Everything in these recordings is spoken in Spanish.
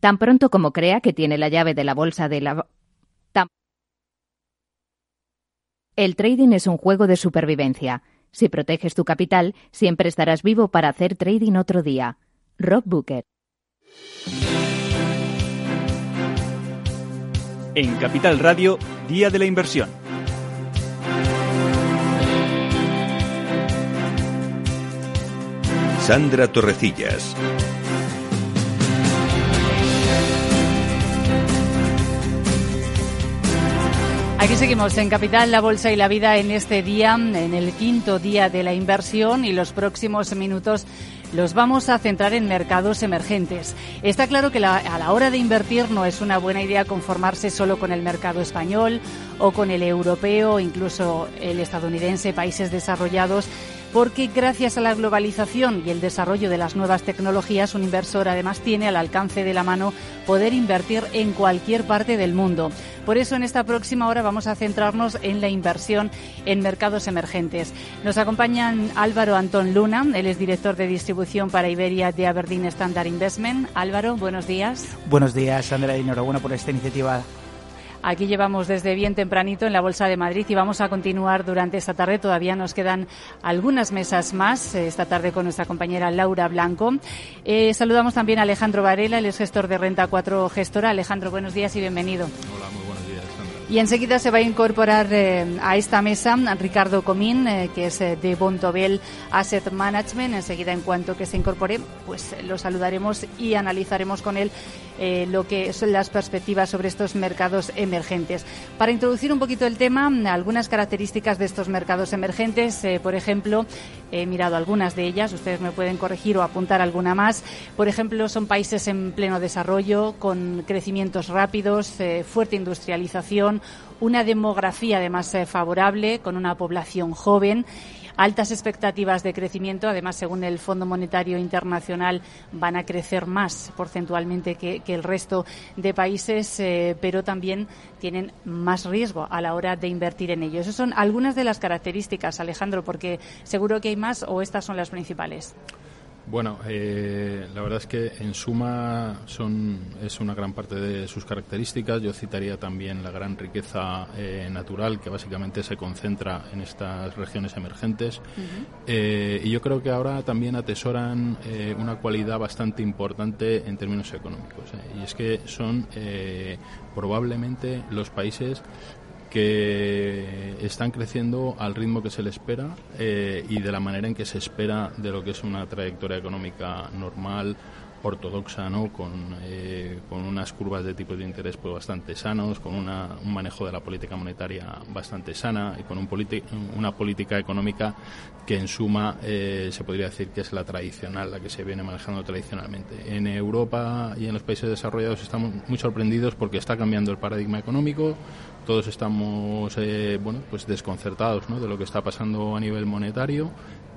Tan pronto como crea que tiene la llave de la bolsa de la... El trading es un juego de supervivencia. Si proteges tu capital, siempre estarás vivo para hacer trading otro día. Rob Booker. En Capital Radio, Día de la Inversión. Sandra Torrecillas. Aquí seguimos en Capital, la Bolsa y la Vida en este día, en el quinto día de la inversión y los próximos minutos los vamos a centrar en mercados emergentes. Está claro que a la hora de invertir no es una buena idea conformarse solo con el mercado español o con el europeo, incluso el estadounidense, países desarrollados porque gracias a la globalización y el desarrollo de las nuevas tecnologías, un inversor además tiene al alcance de la mano poder invertir en cualquier parte del mundo. Por eso en esta próxima hora vamos a centrarnos en la inversión en mercados emergentes. Nos acompañan Álvaro Antón Luna, él es director de distribución para Iberia de Aberdeen Standard Investment. Álvaro, buenos días. Buenos días, Sandra, y enhorabuena por esta iniciativa Aquí llevamos desde bien tempranito en la Bolsa de Madrid y vamos a continuar durante esta tarde. Todavía nos quedan algunas mesas más eh, esta tarde con nuestra compañera Laura Blanco. Eh, saludamos también a Alejandro Varela, el gestor de Renta 4 Gestora. Alejandro, buenos días y bienvenido. Y enseguida se va a incorporar eh, a esta mesa Ricardo Comín, eh, que es eh, de Bontobel Asset Management. Enseguida, en cuanto que se incorpore, pues lo saludaremos y analizaremos con él lo que son las perspectivas sobre estos mercados emergentes. Para introducir un poquito el tema, algunas características de estos mercados emergentes. por ejemplo, he mirado algunas de ellas, ustedes me pueden corregir o apuntar alguna más. Por ejemplo, son países en pleno desarrollo, con crecimientos rápidos, fuerte industrialización una demografía además eh, favorable, con una población joven altas expectativas de crecimiento. Además, según el Fondo Monetario Internacional, van a crecer más porcentualmente que, el resto de países, eh, pero también tienen más riesgo a la hora de invertir en ellos. Esas son algunas de las características, Alejandro, porque seguro que hay más o estas son las principales. Bueno, eh, la verdad es que en suma son, es una gran parte de sus características. Yo citaría también la gran riqueza eh, natural que básicamente se concentra en estas regiones emergentes. Eh, y yo creo que ahora también atesoran una cualidad bastante importante en términos económicos. Y es que son probablemente los países que están creciendo al ritmo que se le espera eh, y de la manera en que se espera de lo que es una trayectoria económica normal ortodoxa, ¿no? Con, eh, con unas curvas de tipos de interés pues, bastante sanos, con una, un manejo de la política monetaria bastante sana y con un una política económica que en suma eh, se podría decir que es la tradicional, la que se viene manejando tradicionalmente. En Europa y en los países desarrollados estamos muy sorprendidos porque está cambiando el paradigma económico, todos estamos eh, bueno, pues desconcertados de lo que está pasando a nivel monetario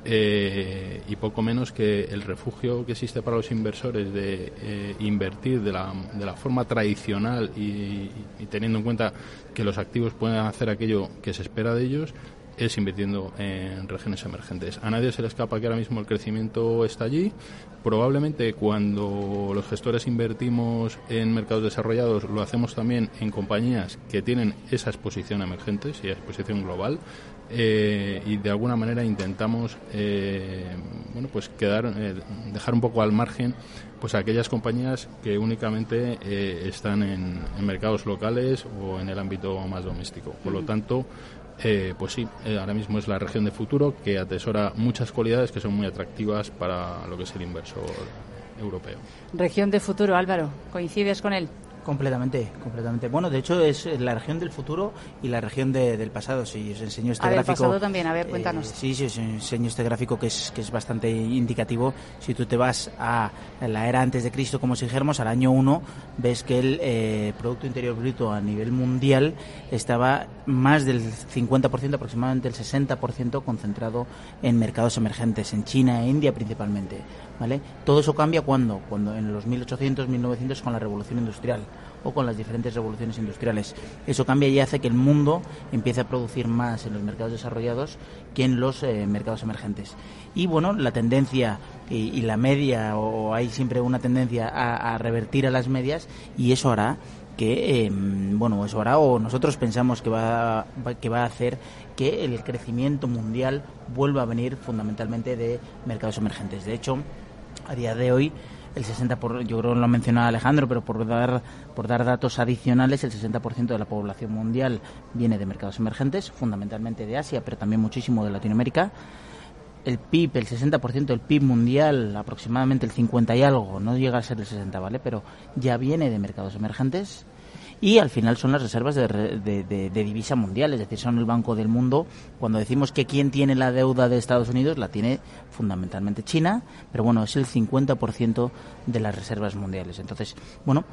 eh, y poco menos que el refugio que existe para los inversores de eh, invertir de la, de la, forma tradicional y, teniendo en cuenta que los activos pueden hacer aquello que se espera de ellos es invirtiendo en regiones emergentes. A nadie se le escapa que ahora mismo el crecimiento está allí. Probablemente cuando los gestores invertimos en mercados desarrollados lo hacemos también en compañías que tienen esa exposición emergente, y exposición global. Eh, y de alguna manera intentamos eh, bueno pues quedar eh, dejar un poco al margen pues aquellas compañías que únicamente están en, mercados locales o en el ámbito más doméstico por lo tanto pues sí, ahora mismo es la región de futuro que atesora muchas cualidades que son muy atractivas para lo que es el inversor europeo. Región de futuro, Álvaro, ¿coincides con él? Completamente, completamente. Bueno, de hecho es la región del futuro y la región del pasado. Si os enseño este gráfico. pasado también, a ver, cuéntanos. Eh, sí, sí, os enseño este gráfico que es, que es bastante indicativo. Si tú te vas a la era antes de Cristo, como si dijéramos, al año 1, ves que el eh, Producto Interior Bruto a nivel mundial estaba más del 50%, aproximadamente el 60% concentrado en mercados emergentes, en China e India principalmente. ¿Vale? Todo eso cambia cuando, cuando en los 1800, 1900 con la revolución industrial o con las diferentes revoluciones industriales. Eso cambia y hace que el mundo empiece a producir más en los mercados desarrollados que en los eh, mercados emergentes. Y bueno, la tendencia y, la media, o hay siempre una tendencia a, revertir a las medias, y eso hará que, em, bueno, eso hará, o nosotros pensamos que va, que va a hacer que el crecimiento mundial vuelva a venir fundamentalmente de mercados emergentes. De hecho, a día de hoy, el 60 por, yo creo lo ha mencionado Alejandro, pero por dar por dar datos adicionales, el 60% de la población mundial viene de mercados emergentes, fundamentalmente de Asia, pero también muchísimo de Latinoamérica. El PIB, el 60% del PIB mundial, aproximadamente el 50 y algo, no llega a ser el 60, ¿vale? Pero ya viene de mercados emergentes y al final son las reservas de, de, divisa mundial, es decir, son el Banco del Mundo. Cuando decimos que quién tiene la deuda de Estados Unidos, la tiene fundamentalmente China, pero bueno, es el 50% de las reservas mundiales. Entonces, bueno,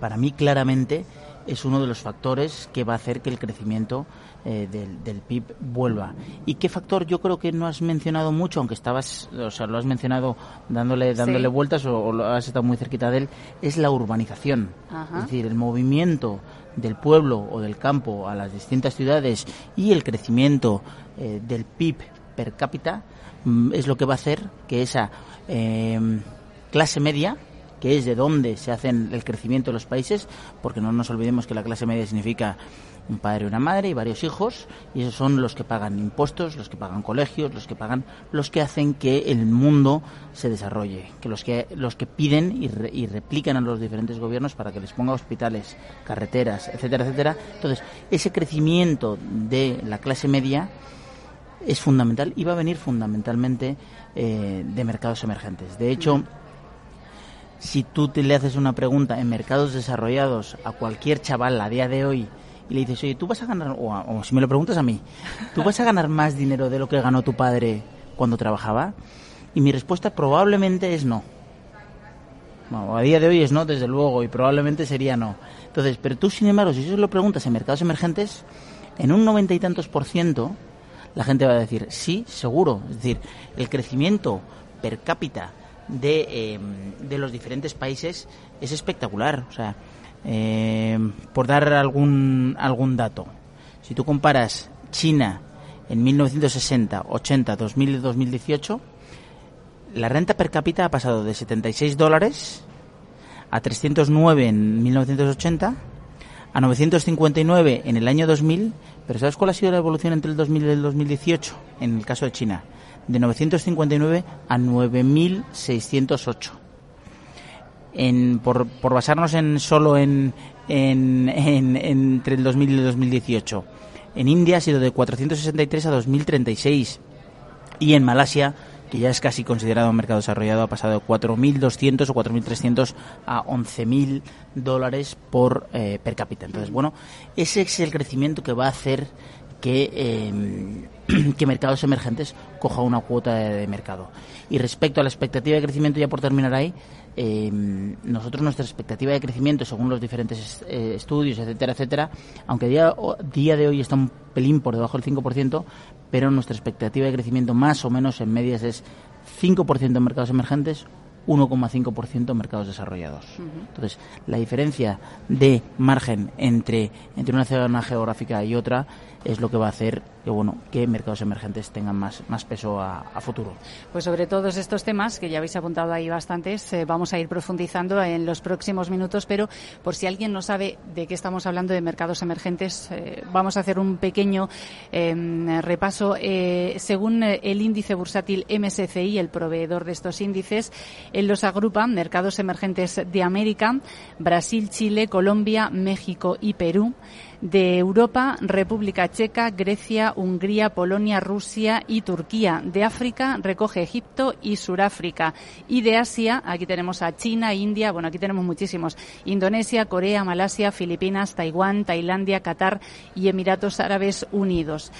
para mí claramente es uno de los factores que va a hacer que el crecimiento eh, del, PIB vuelva. ¿Y qué factor yo creo que no has mencionado mucho, aunque estabas, o sea, lo has mencionado dándole, dándole vueltas o, lo has estado muy cerquita de él, es la urbanización. Es decir, el movimiento del pueblo o del campo a las distintas ciudades y el crecimiento eh, del PIB per cápita mm, es lo que va a hacer que esa eh, clase media que es de donde se hace el crecimiento de los países, porque no nos olvidemos que la clase media significa un padre y una madre y varios hijos, y esos son los que pagan impuestos, los que pagan colegios, los que pagan, los que hacen que el mundo se desarrolle, que los que los que piden y, y replican a los diferentes gobiernos para que les ponga hospitales, carreteras, etcétera, etcétera. Entonces, ese crecimiento de la clase media es fundamental y va a venir fundamentalmente eh, de mercados emergentes. De hecho, si tú te le haces una pregunta en mercados desarrollados a cualquier chaval a día de hoy y le dices, oye, tú vas a ganar, o, si me lo preguntas a mí, ¿tú vas a ganar más dinero de lo que ganó tu padre cuando trabajaba? Y mi respuesta probablemente es no. a día de hoy es no, desde luego, y probablemente sería no. Entonces, pero tú, sin embargo, si eso lo preguntas en mercados emergentes, en un noventa y tantos por ciento, la gente va a decir, sí, seguro. Es decir, el crecimiento per cápita de, em, de los diferentes países es espectacular. O sea, em, por dar algún, algún dato, si tú comparas China en 1960, 80, 2000 y 2018, la renta per cápita ha pasado de 76 dólares a 309 en 1980, a 959 en el año 2000, pero ¿sabes cuál ha sido la evolución entre el 2000 y el 2018 en el caso de China? de 959 a 9.608. En, por, por basarnos en solo en, en, entre el 2000 y el 2018. En India ha sido de 463 a 2036 y en Malasia, que ya es casi considerado un mercado desarrollado, ha pasado de 4.200 o 4.300 a 11.000 dólares por eh, per cápita. Entonces, bueno, ese es el crecimiento que va a hacer que, eh, que mercados emergentes coja una cuota de, mercado. Y respecto a la expectativa de crecimiento, ya por terminar ahí, eh, nosotros nuestra expectativa de crecimiento, según los diferentes eh, estudios, etcétera, etcétera, aunque día, día de hoy está un pelín por debajo del 5%, pero nuestra expectativa de crecimiento más o menos en medias es 5% en mercados emergentes, 1,5% en mercados desarrollados. Entonces, la diferencia de margen entre, entre una zona geográfica y otra es lo que va a hacer que bueno que mercados emergentes tengan más, más peso a, futuro. Pues sobre todos estos temas que ya habéis apuntado ahí bastantes, eh, vamos a ir profundizando en los próximos minutos, pero por si alguien no sabe de qué estamos hablando de mercados emergentes, eh, vamos a hacer un pequeño em, repaso. Eh, según el índice bursátil MSCI, el proveedor de estos índices, él los agrupa mercados emergentes de América, Brasil, Chile, Colombia, México y Perú de Europa, República Checa, Grecia, Hungría, Polonia, Rusia y Turquía. De África recoge Egipto y Suráfrica. Y de Asia, aquí tenemos a China, India, bueno, aquí tenemos muchísimos. Indonesia, Corea, Malasia, Filipinas, Taiwán, Tailandia, Qatar y Emiratos Árabes Unidos.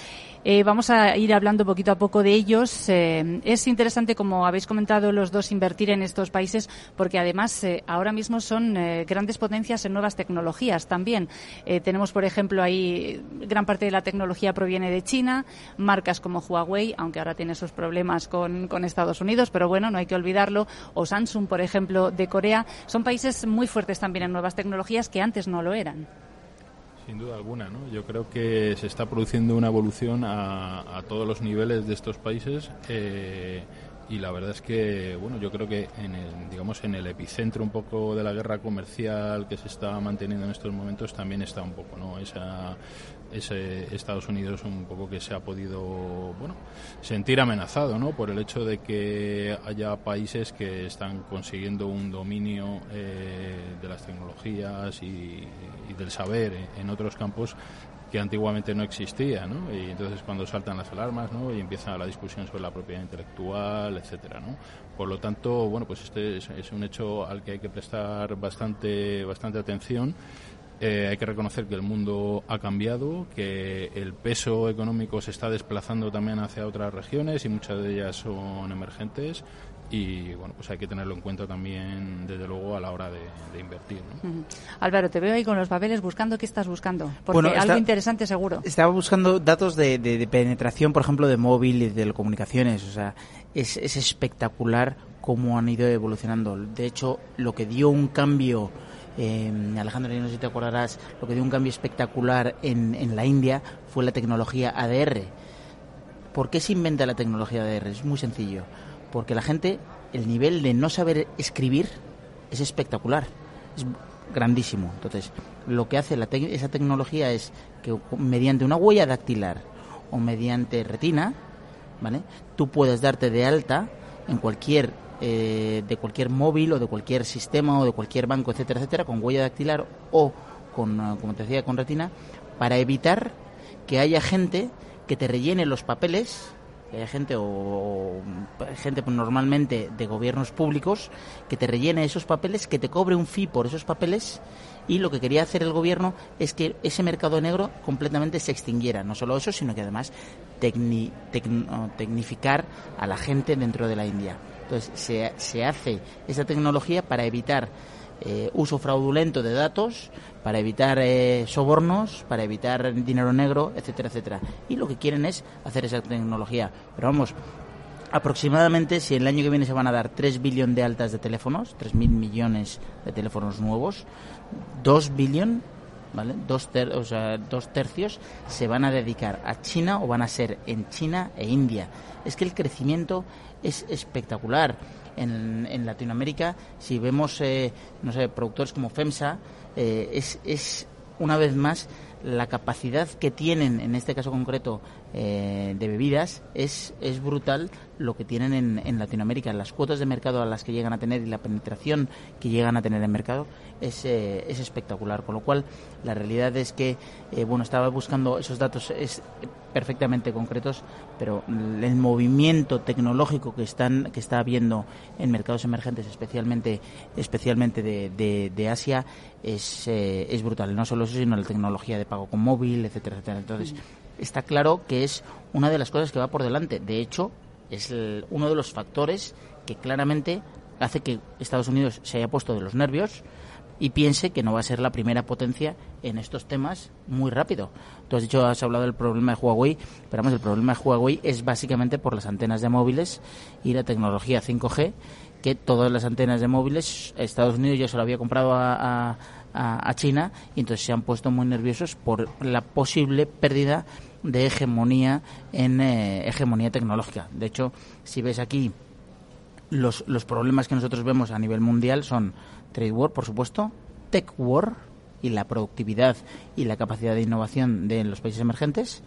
Eh, vamos a ir hablando poquito a poco de ellos. Eh, es interesante, como habéis comentado los dos, invertir en estos países porque además eh, ahora mismo son grandes potencias en nuevas tecnologías también. tenemos, por ejemplo, ahí gran parte de la tecnología proviene de China, marcas como Huawei, aunque ahora tiene sus problemas con, con Estados Unidos, pero bueno, no hay que olvidarlo, o Samsung, por ejemplo, de Corea, son países muy fuertes también en nuevas tecnologías que antes no lo eran. Sin duda alguna, ¿no? Yo creo que se está produciendo una evolución a, todos los niveles de estos países eh, y la verdad es que, bueno, yo creo que en el, digamos, en el epicentro un poco de la guerra comercial que se está manteniendo en estos momentos también está un poco, ¿no? Esa ese Estados Unidos un poco que se ha podido bueno sentir amenazado ¿no? por el hecho de que haya países que están consiguiendo un dominio eh, de las tecnologías y, del saber en otros campos que antiguamente no existía, ¿no? Y entonces cuando saltan las alarmas, ¿no? Y empieza la discusión sobre la propiedad intelectual, etcétera, ¿no? Por lo tanto, bueno, pues este es, es un hecho al que hay que prestar bastante, bastante atención eh, hay que reconocer que el mundo ha cambiado, que el peso económico se está desplazando también hacia otras regiones y muchas de ellas son emergentes. Y bueno pues hay que tenerlo en cuenta también desde luego a la hora de, invertir Álvaro te veo ahí con los papeles buscando qué estás buscando porque algo interesante seguro. estaba buscando datos de, penetración por ejemplo de móvil y de telecomunicaciones o sea es, es espectacular cómo han ido evolucionando. De hecho lo que dio un cambio eh, Alejandro, no sé si te acordarás, lo que dio un cambio espectacular en, en la India fue la tecnología ADR. ¿Por qué se inventa la tecnología ADR? Es muy sencillo. Porque la gente, el nivel de no saber escribir es espectacular. Es grandísimo. Entonces, lo que hace la esa tecnología es que mediante una huella dactilar o mediante retina, ¿vale? Tú puedes darte de alta en cualquier eh, de cualquier móvil o de cualquier sistema o de cualquier banco, etcétera, etcétera, con huella dactilar o con, eh, como te decía, con retina, para evitar que haya gente que te rellene los papeles que haya gente o, gente pues, normalmente de gobiernos públicos que te rellene esos papeles, que te cobre un fee por esos papeles y lo que quería hacer el gobierno es que ese mercado negro completamente se extinguiera. No solo eso, sino que además tecnificar a la gente dentro de la India. Entonces, se, se hace esa tecnología para evitar eh, uso fraudulento de datos, para evitar eh, sobornos, para evitar dinero negro, etcétera, etcétera. Y lo que quieren es hacer esa tecnología. Pero vamos, aproximadamente, si el año que viene se van a dar 3 billones de altas de teléfonos, 3.000 millones de teléfonos nuevos, 2 billones ¿vale? Dos, o sea, dos tercios se van a dedicar a China o van a ser en China e India. Es que el crecimiento es espectacular. En, en Latinoamérica, si vemos, eh, no sé, productores como FEMSA, eh, es, es una vez más la capacidad que tienen, en este caso concreto, eh, de bebidas, es, es brutal lo que tienen en, en, Latinoamérica. Las cuotas de mercado a las que llegan a tener y la penetración que llegan a tener en mercado es, es espectacular. Con lo cual, la realidad es que, bueno, estaba buscando esos datos, es perfectamente concretos, pero el movimiento tecnológico que están que está habiendo en mercados emergentes, especialmente especialmente de, de, Asia, es, eh, es brutal. No solo eso, sino la tecnología de pago con móvil, etcétera, etcétera. Entonces, está claro que es una de las cosas que va por delante. De hecho, es uno de los factores que claramente hace que Estados Unidos se haya puesto de los nervios y piense que no va a ser la primera potencia en estos temas muy rápido. Tú has dicho, has hablado del problema de Huawei, pero vamos, el problema de Huawei es básicamente por las antenas de móviles y la tecnología 5G, que todas las antenas de móviles, Estados Unidos ya se lo había comprado a, a, China y entonces se han puesto muy nerviosos por la posible pérdida hegemonía en eh, hegemonía tecnológica. De hecho, si ves aquí los, los problemas que nosotros vemos a nivel mundial son Trade War, por supuesto, Tech War y la productividad y la capacidad de innovación de los países emergentes,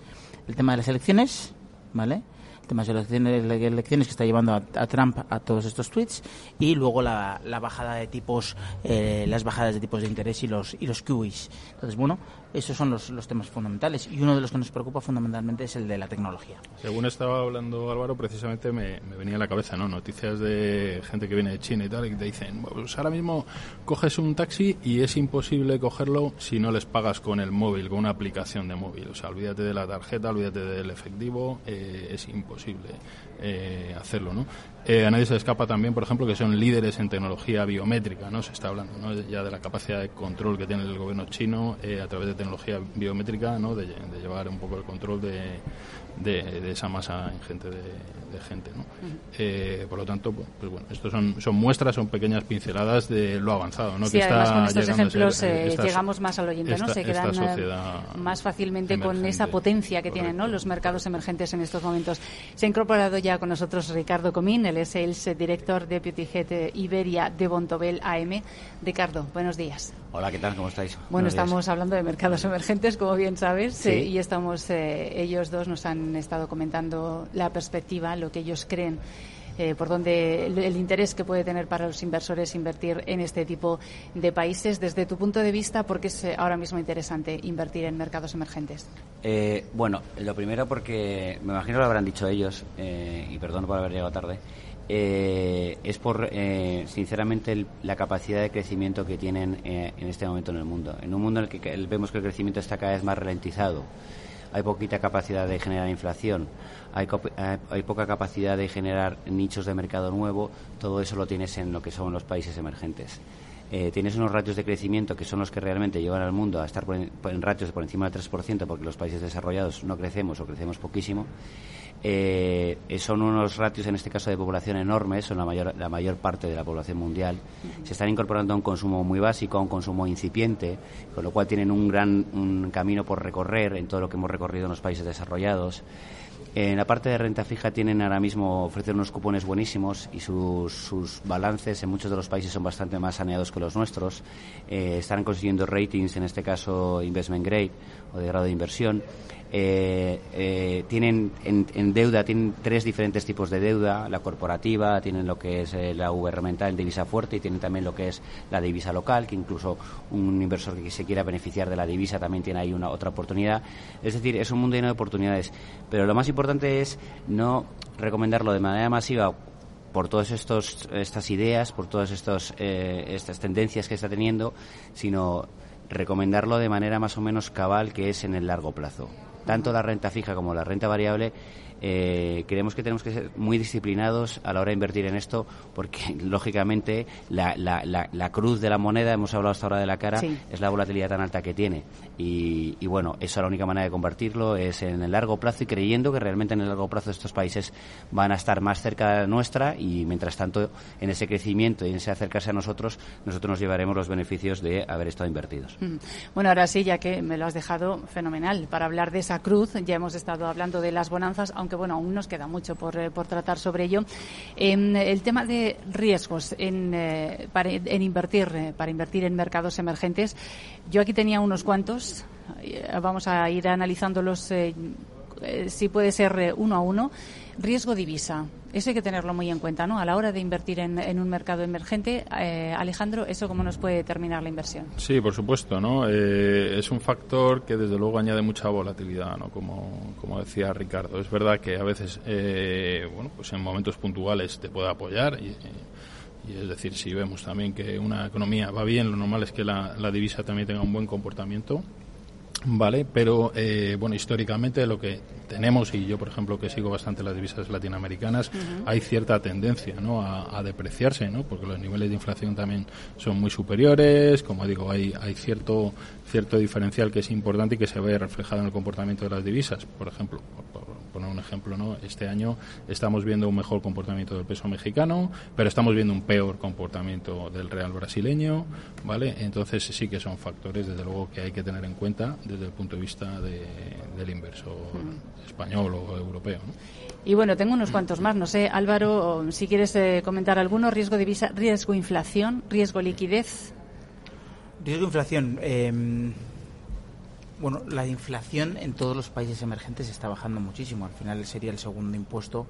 el tema de las elecciones, ¿vale? Temas de elecciones, elecciones que está llevando a, Trump a todos estos tweets y luego la, la bajada de tipos, eh, las bajadas de tipos de interés y los y los QIs. Entonces, bueno, esos son los, los temas fundamentales y uno de los que nos preocupa fundamentalmente es el de la tecnología. Según estaba hablando Álvaro, precisamente me, venía a la cabeza, ¿no? Noticias de gente que viene de China y tal y te dicen, pues ahora mismo coges un taxi y es imposible cogerlo si no les pagas con el móvil, con una aplicación de móvil. O sea, olvídate de la tarjeta, olvídate del efectivo, eh, es imposible eh, hacerlo, ¿no? Eh, a nadie se escapa también, por ejemplo, que son líderes en tecnología biométrica, ¿no? Se está hablando ¿no? ya de la capacidad de control que tiene el gobierno chino a través de tecnología biométrica, ¿no? De, llevar un poco el control de, de, esa masa ingente de, de gente, ¿no? por lo tanto, pues bueno, estos son, son muestras, son pequeñas pinceladas de lo avanzado, ¿no? Sí, que además con estos ejemplos llegamos más al oyente, ¿no? Se quedan más fácilmente con esa potencia que tienen, ¿no? Los mercados emergentes en estos momentos. Se ha incorporado ya con nosotros Ricardo Comín, él es el Director Deputy Head Iberia de Bontobel AM. Ricardo, buenos días. Hola, ¿qué tal? ¿Cómo estáis? Bueno, estamos hablando de mercados emergentes, como bien sabes, eh, y estamos, eh, ellos dos nos han estado comentando la perspectiva, lo que ellos creen eh, por dónde el, interés que puede tener para los inversores invertir en este tipo de países. Desde tu punto de vista, ¿por qué es ahora mismo interesante invertir en mercados emergentes? Eh, bueno, lo primero porque me imagino lo habrán dicho ellos, eh, y perdón por haber llegado tarde. es por, sinceramente, la capacidad de crecimiento que tienen en este momento en el mundo. En un mundo en el que vemos que el crecimiento está cada vez más ralentizado, hay poquita capacidad de generar inflación, hay, hay, poca capacidad de generar nichos de mercado nuevo, todo eso lo tienes en lo que son los países emergentes. Eh, tienes unos ratios de crecimiento que son los que realmente llevan al mundo a estar en, ratios de por encima del 3%, porque los países desarrollados no crecemos o crecemos poquísimo. Eh, son unos ratios, en este caso, de población enormes, son la mayor, la mayor parte de la población mundial. Se están incorporando a un consumo muy básico, a un consumo incipiente, con lo cual tienen un gran un camino por recorrer en todo lo que hemos recorrido en los países desarrollados. En la parte de renta fija tienen ahora mismo ofrecer unos cupones buenísimos y sus, sus, balances en muchos de los países son bastante más saneados que los nuestros. Eh, están consiguiendo ratings, en este caso investment grade o de grado de inversión. Eh, eh, tienen en, deuda, tienen tres diferentes tipos de deuda, la corporativa, tienen lo que es eh, la gubernamental en divisa fuerte y tienen también lo que es la divisa local, que incluso un inversor que se quiera beneficiar de la divisa también tiene ahí una otra oportunidad. Es decir, es un mundo lleno de oportunidades. Pero lo más importante es no recomendarlo de manera masiva por todas estas ideas, por todas estos, estas tendencias que está teniendo, sino recomendarlo de manera más o menos cabal, que es en el largo plazo tanto la renta fija como la renta variable eh, creemos que tenemos que ser muy disciplinados a la hora de invertir en esto porque, lógicamente, la, la, la, cruz de la moneda, hemos hablado hasta ahora de la cara, es la volatilidad tan alta que tiene. Y, y, bueno, eso la única manera de convertirlo es en el largo plazo y creyendo que realmente en el largo plazo estos países van a estar más cerca de la nuestra y, mientras tanto, en ese crecimiento y en ese acercarse a nosotros, nosotros nos llevaremos los beneficios de haber estado invertidos. Bueno, ahora sí, ya que me lo has dejado fenomenal, para hablar de esa cruz, ya hemos estado hablando de las bonanzas, aunque bueno, aún nos queda mucho por, eh, por tratar sobre ello. el tema de riesgos en, eh, para, en invertir, eh, para invertir en mercados emergentes, yo aquí tenía unos cuantos. Vamos a ir analizándolos si puede ser uno a uno. Riesgo divisa. Eso hay que tenerlo muy en cuenta, ¿no? A la hora de invertir en, un mercado emergente, eh, Alejandro, ¿eso cómo nos puede determinar la inversión? Sí, por supuesto, ¿no? Eh, es un factor que desde luego añade mucha volatilidad, ¿no? Como, como decía Ricardo. Es verdad que a veces, eh, bueno, pues en momentos puntuales te puede apoyar y, es decir, si vemos también que una economía va bien, lo normal es que la, la divisa también tenga un buen comportamiento Vale, pero eh, bueno, históricamente lo que tenemos, y yo por ejemplo que sigo bastante las divisas latinoamericanas, hay cierta tendencia ¿no? A, depreciarse, ¿no? porque los niveles de inflación también son muy superiores, como digo, hay, hay cierto, cierto diferencial que es importante y que se ve reflejado en el comportamiento de las divisas. Por ejemplo, poner un ejemplo, ¿no? Este año estamos viendo un mejor comportamiento del peso mexicano, pero estamos viendo un peor comportamiento del real brasileño, ¿vale? Entonces sí que son factores, desde luego, que hay que tener en cuenta desde el punto de vista del inversor español o europeo, Y bueno, tengo unos cuantos más. No sé, Álvaro, si quieres eh, comentar alguno. Riesgo divisa, riesgo inflación, riesgo liquidez. Riesgo inflación. Eh, Bueno, la inflación en todos los países emergentes está bajando muchísimo. Al final sería el segundo impuesto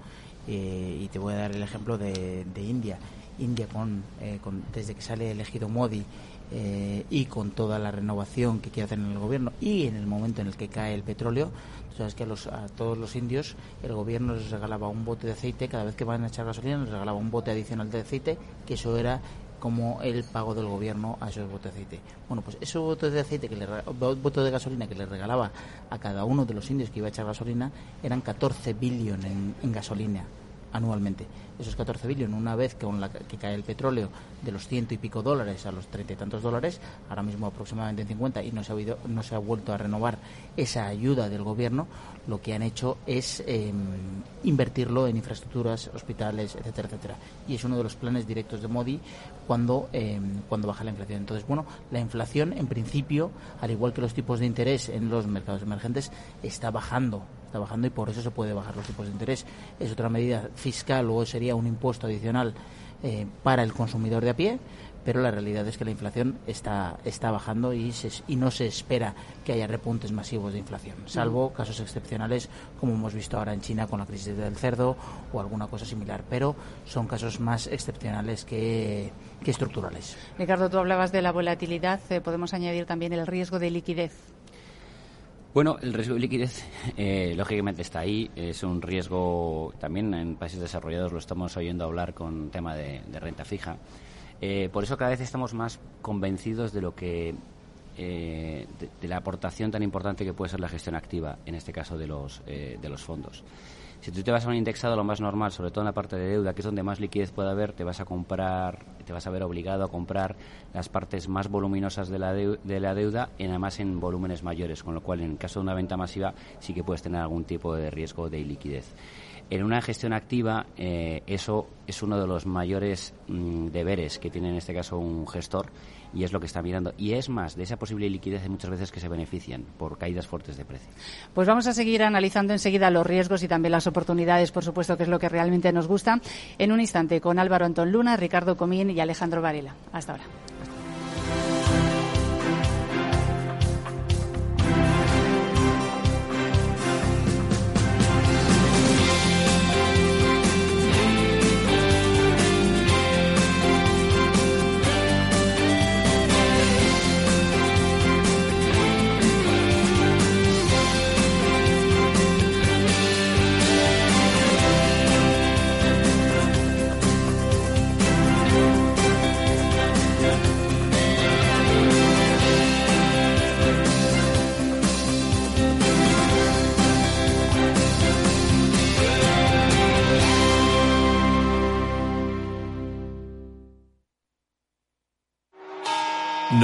eh, y te voy a dar el ejemplo de, India. India, eh, con, desde que sale elegido Modi eh, y con toda la renovación que quiere hacer en el gobierno y en el momento en el que cae el petróleo, sabes que a, los, a todos los indios el gobierno les regalaba un bote de aceite, cada vez que van a echar gasolina les regalaba un bote adicional de aceite, que eso era como el pago del gobierno a esos botes de aceite. Bueno, pues esos botes de aceite que le botes de gasolina que le regalaba a cada uno de los indios que iba a echar gasolina eran 14 billones en gasolina anualmente. Esos 14 billones, una vez que, cae el petróleo de los ciento y pico dólares a los treinta y tantos dólares, ahora mismo aproximadamente en 50, y no se, ha no se ha vuelto a renovar esa ayuda del gobierno, lo que han hecho es em, invertirlo en infraestructuras, hospitales, etcétera, etcétera. Y es uno de los planes directos de Modi cuando, em, cuando baja la inflación. Entonces, bueno, la inflación, en principio, al igual que los tipos de interés en los mercados emergentes, está bajando está bajando y por eso se puede bajar los tipos de interés. Es otra medida fiscal o sería un impuesto adicional eh, para el consumidor de a pie, pero la realidad es que la inflación está, está bajando y, y no se espera que haya repuntes masivos de inflación, salvo casos excepcionales como hemos visto ahora en China con la crisis del cerdo o alguna cosa similar, pero son casos más excepcionales que, que estructurales. Ricardo, tú hablabas de la volatilidad, eh, podemos añadir también el riesgo de liquidez. Bueno, el riesgo de liquidez, eh, lógicamente, está ahí. Es un riesgo también en países desarrollados, lo estamos oyendo hablar con tema de, renta fija. Eh, por eso cada vez estamos más convencidos de lo que eh, de, la aportación tan importante que puede ser la gestión activa, en este caso de los, de los fondos. Si tú te vas a un indexado, lo más normal, sobre todo en la parte de deuda, que es donde más liquidez puede haber, te vas a comprar, te vas a ver obligado a comprar las partes más voluminosas de la, de la deuda y además en volúmenes mayores, con lo cual en caso de una venta masiva sí que puedes tener algún tipo de riesgo de liquidez. En una gestión activa, eh, eso es uno de los mayores mm, deberes que tiene en este caso un gestor y es lo que está mirando. Y es más, de esa posible liquidez hay muchas veces que se benefician por caídas fuertes de precio. Pues vamos a seguir analizando enseguida los riesgos y también las oportunidades, por supuesto, que es lo que realmente nos gusta, en un instante con Álvaro Antón Luna, Ricardo Comín y Alejandro Varela. Hasta ahora.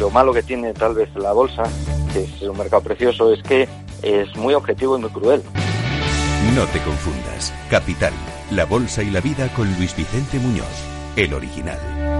lo malo que tiene tal vez la bolsa, que es un mercado precioso, es que es muy objetivo y muy cruel. No te confundas. Capital, la bolsa y la vida con Luis Vicente Muñoz, el original.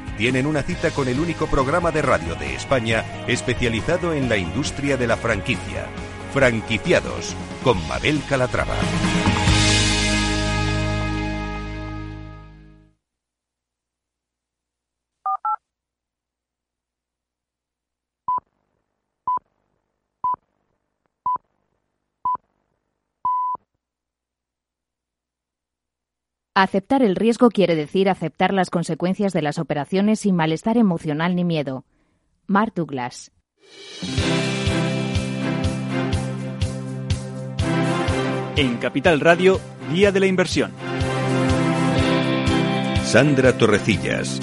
tienen una cita con el único programa de radio de España especializado en la industria de la franquicia. Franquiciados con Mabel Calatrava. Aceptar el riesgo quiere decir aceptar las consecuencias de las operaciones sin malestar emocional ni miedo. Mark Douglas. En Capital Radio, Día de la Inversión. Sandra Torrecillas.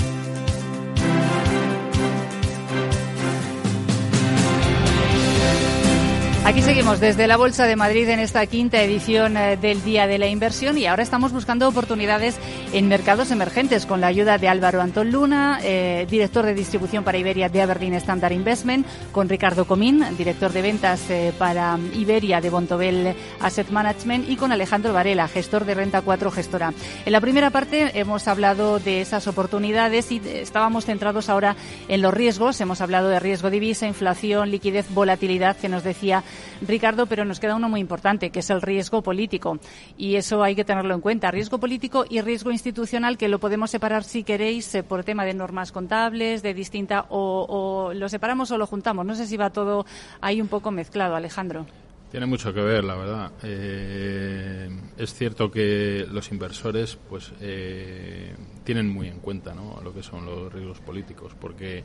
Aquí seguimos desde la Bolsa de Madrid en esta quinta edición eh, del Día de la Inversión y ahora estamos buscando oportunidades en mercados emergentes con la ayuda de Álvaro Antón Luna, eh, director de distribución para Iberia de Aberdeen Standard Investment, con Ricardo Comín, director de ventas eh, para Iberia de Bontobel Asset Management y con Alejandro Varela, gestor de Renta 4 Gestora. En la primera parte hemos hablado de esas oportunidades y estábamos centrados ahora en los riesgos. Hemos hablado de riesgo divisa, inflación, liquidez, volatilidad que nos decía Ricardo, pero nos queda uno muy importante, que es el riesgo político. Y eso hay que tenerlo en cuenta. Riesgo político y riesgo institucional, que lo podemos separar, si queréis, eh, por tema de normas contables, de distinta, o, lo separamos o lo juntamos. No sé si va todo ahí un poco mezclado, Alejandro. Tiene mucho que ver, la verdad. Eh, es cierto que los inversores, pues, eh, tienen muy en cuenta, ¿no? Lo que son los riesgos políticos, porque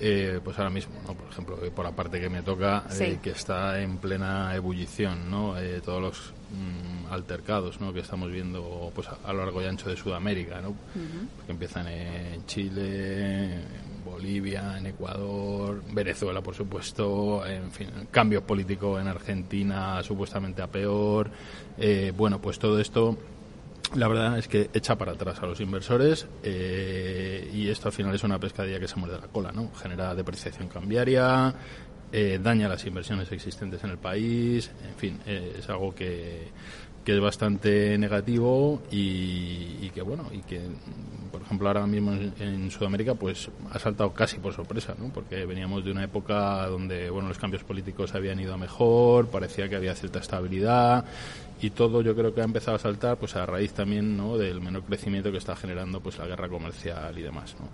eh, pues ahora mismo, ¿no? por ejemplo, por la parte que me toca, eh, que está en plena ebullición, ¿no? Eh, todos los mm, altercados ¿no? que estamos viendo pues, a, lo largo y ancho de Sudamérica, ¿no? que empiezan en Chile, en Bolivia, en Ecuador, Venezuela, por supuesto, en fin, cambio político en Argentina, supuestamente a peor. bueno, pues todo esto la verdad es que echa para atrás a los inversores eh, y esto al final es una pescadilla que se muerde la cola, ¿no? Genera depreciación cambiaria, eh, daña las inversiones existentes en el país, en fin, eh, es algo que, que es bastante negativo y, que bueno y que por ejemplo ahora mismo en, Sudamérica pues ha saltado casi por sorpresa ¿no? porque veníamos de una época donde bueno los cambios políticos habían ido a mejor parecía que había cierta estabilidad y todo yo creo que ha empezado a saltar pues a raíz también ¿no? del menor crecimiento que está generando pues la guerra comercial y demás ¿no?